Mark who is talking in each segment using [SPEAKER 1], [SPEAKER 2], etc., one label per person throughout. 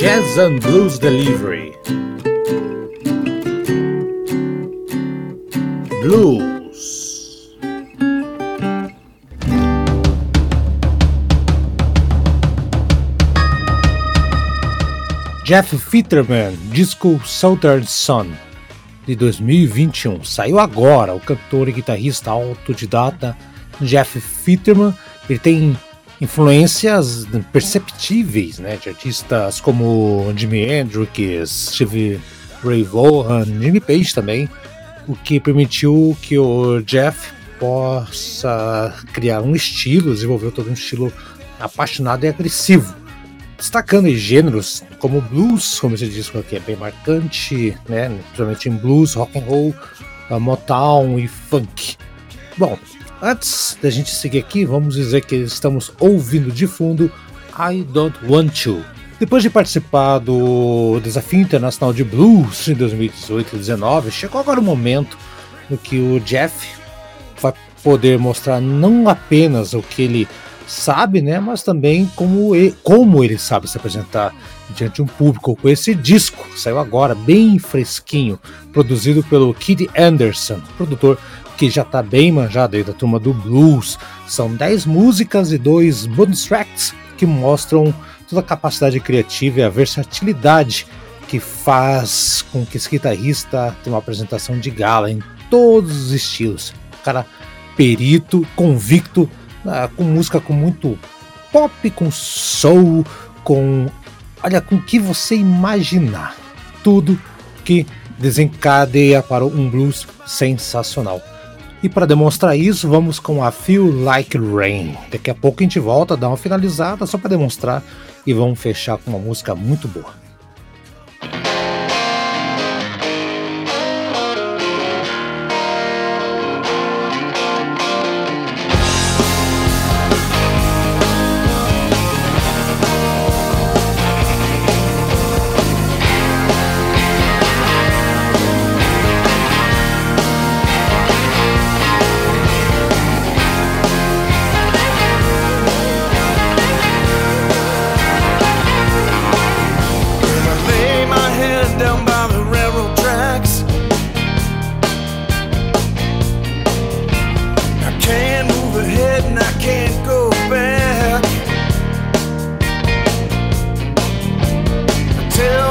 [SPEAKER 1] Jazz and Blues Delivery. Blues. Jeff Fitterman, disco Southern Sun, de 2021. Saiu agora o cantor e guitarrista autodidata Jeff Fitterman. Ele tem influências perceptíveis né, de artistas como Jimi Hendrix, Steve Ray Vaughan, Jimmy Page também, o que permitiu que o Jeff possa criar um estilo, desenvolver todo um estilo apaixonado e agressivo, destacando gêneros como blues, como esse disco aqui é bem marcante, né, principalmente em blues, rock and roll, Motown e funk. Bom, Antes da gente seguir aqui, vamos dizer que estamos ouvindo de fundo I Don't Want To. Depois de participar do Desafio Internacional de Blues em 2018 e 2019, chegou agora o momento no que o Jeff vai poder mostrar não apenas o que ele sabe, né, mas também como ele, como ele sabe se apresentar diante de um público com esse disco. Saiu agora, bem fresquinho, produzido pelo Kid Anderson, produtor que já está bem manjado aí da turma do blues. São 10 músicas e dois bonus tracks que mostram toda a capacidade criativa e a versatilidade que faz com que esse guitarrista tenha uma apresentação de gala em todos os estilos. cara perito, convicto, ah, com música com muito pop, com soul, com olha com o que você imaginar. Tudo que desencadeia para um blues sensacional. E para demonstrar isso, vamos com a Feel Like Rain. Daqui a pouco a gente volta, dá uma finalizada só para demonstrar e vamos fechar com uma música muito boa.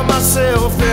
[SPEAKER 1] ama seu filho.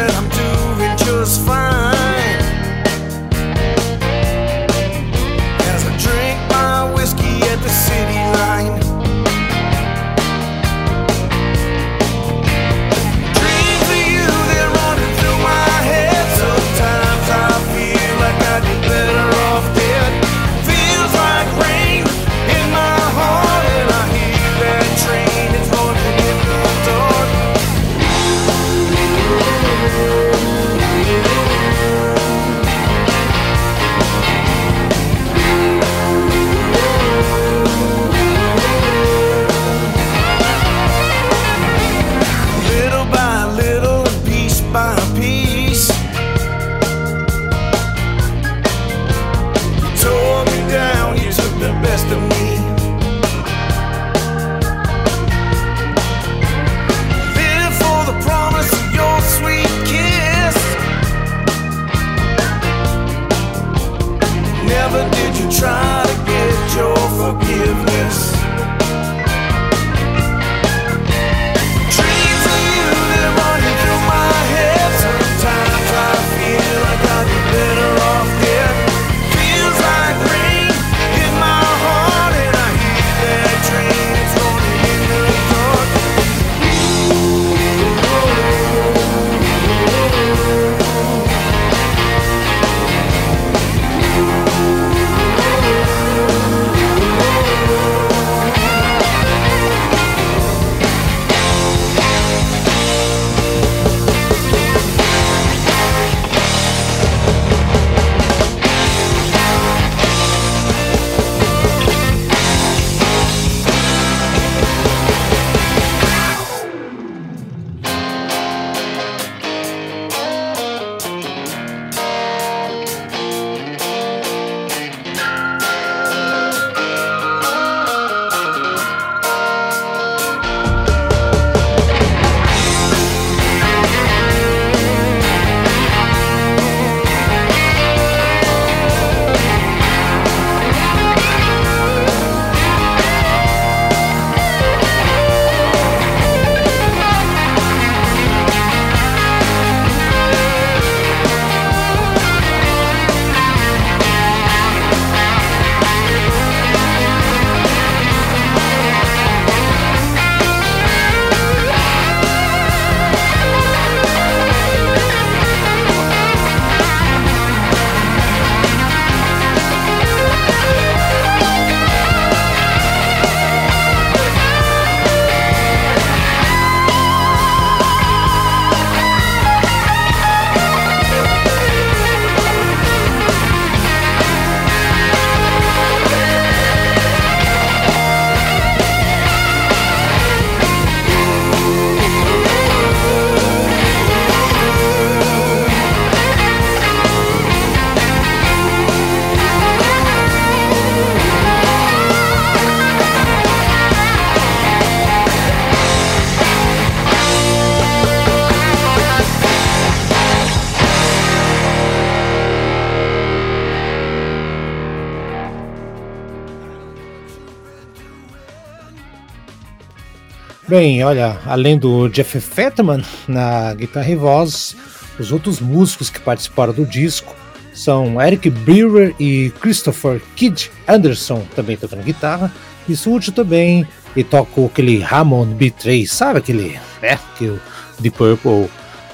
[SPEAKER 1] Bem, olha, além do Jeff Fetterman na guitarra e voz, os outros músicos que participaram do disco são Eric Brewer e Christopher Kidd Anderson, também tocando guitarra, e Sujo também, e toca aquele Hammond B3, sabe aquele, né, que o Deep Purple,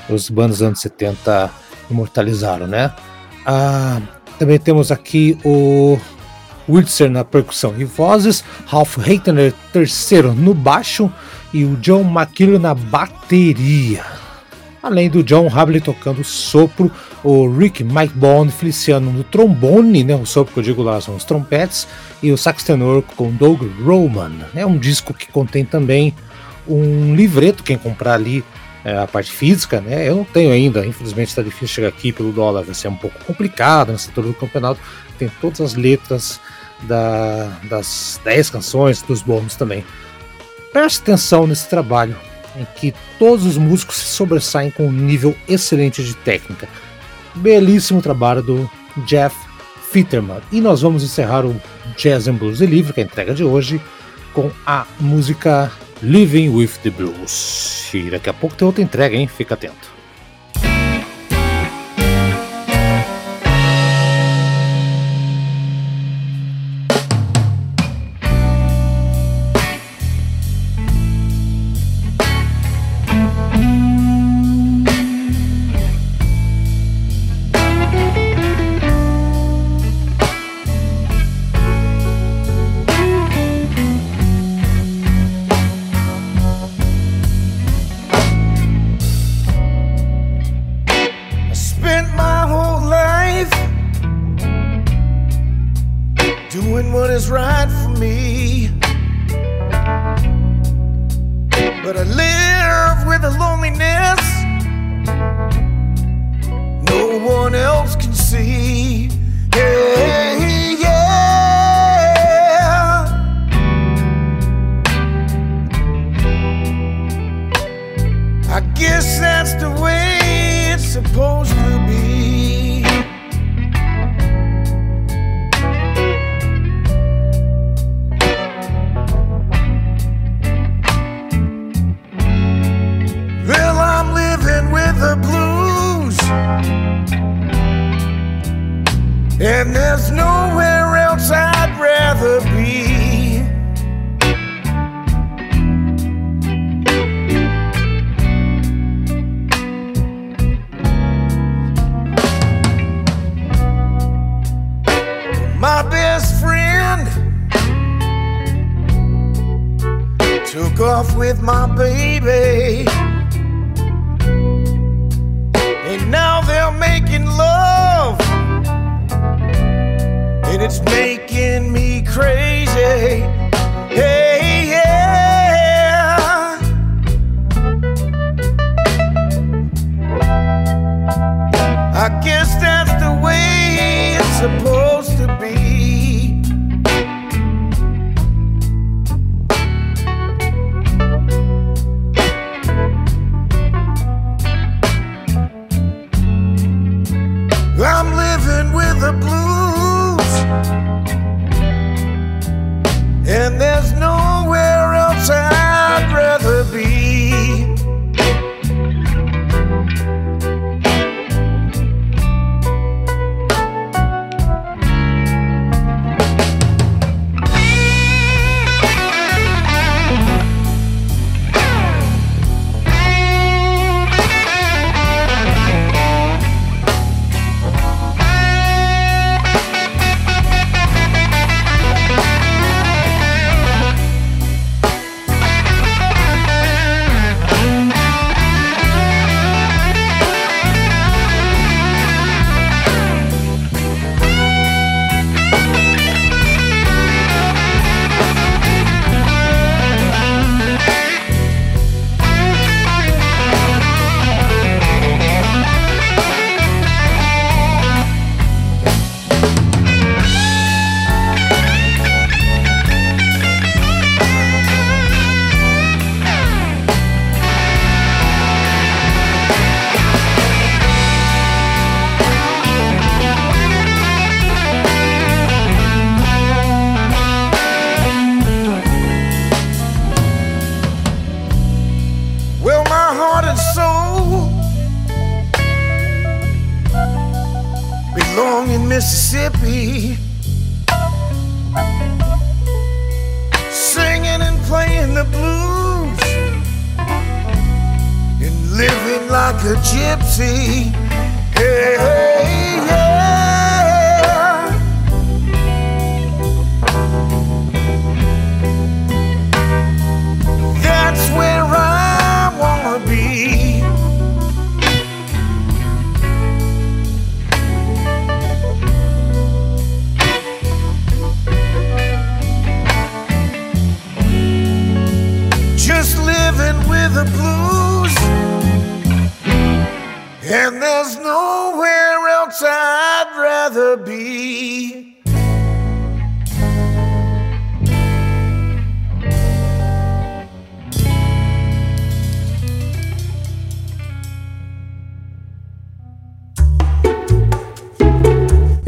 [SPEAKER 1] os bandos dos anos 70 imortalizaram, né? Ah, também temos aqui o Wiltzer na percussão e vozes, Ralph Heitner terceiro no baixo, e o John McKillen na bateria. Além do John Habley tocando sopro, o Rick Mike Bond Feliciano no trombone, né, o sopro que eu digo lá são os trompetes, e o sax tenor com Doug Roman. É um disco que contém também um livreto, quem comprar ali é, a parte física, né? Eu não tenho ainda, infelizmente está difícil chegar aqui pelo dólar, vai ser um pouco complicado nessa altura do campeonato. Tem todas as letras da, das 10 canções, dos bônus também. Preste atenção nesse trabalho, em que todos os músicos se sobressaem com um nível excelente de técnica. Belíssimo trabalho do Jeff Fitterman. E nós vamos encerrar o Jazz and Blues Delivery, que é a entrega de hoje, com a música Living with the Blues. E daqui a pouco tem outra entrega, hein? Fica atento.
[SPEAKER 2] doing what is right for me. But I live with a loneliness no one else can see. Yeah, yeah. I guess that's the way it's supposed to be. It's making along in Mississippi, singing and playing the blues, and living like a gypsy. Hey, hey,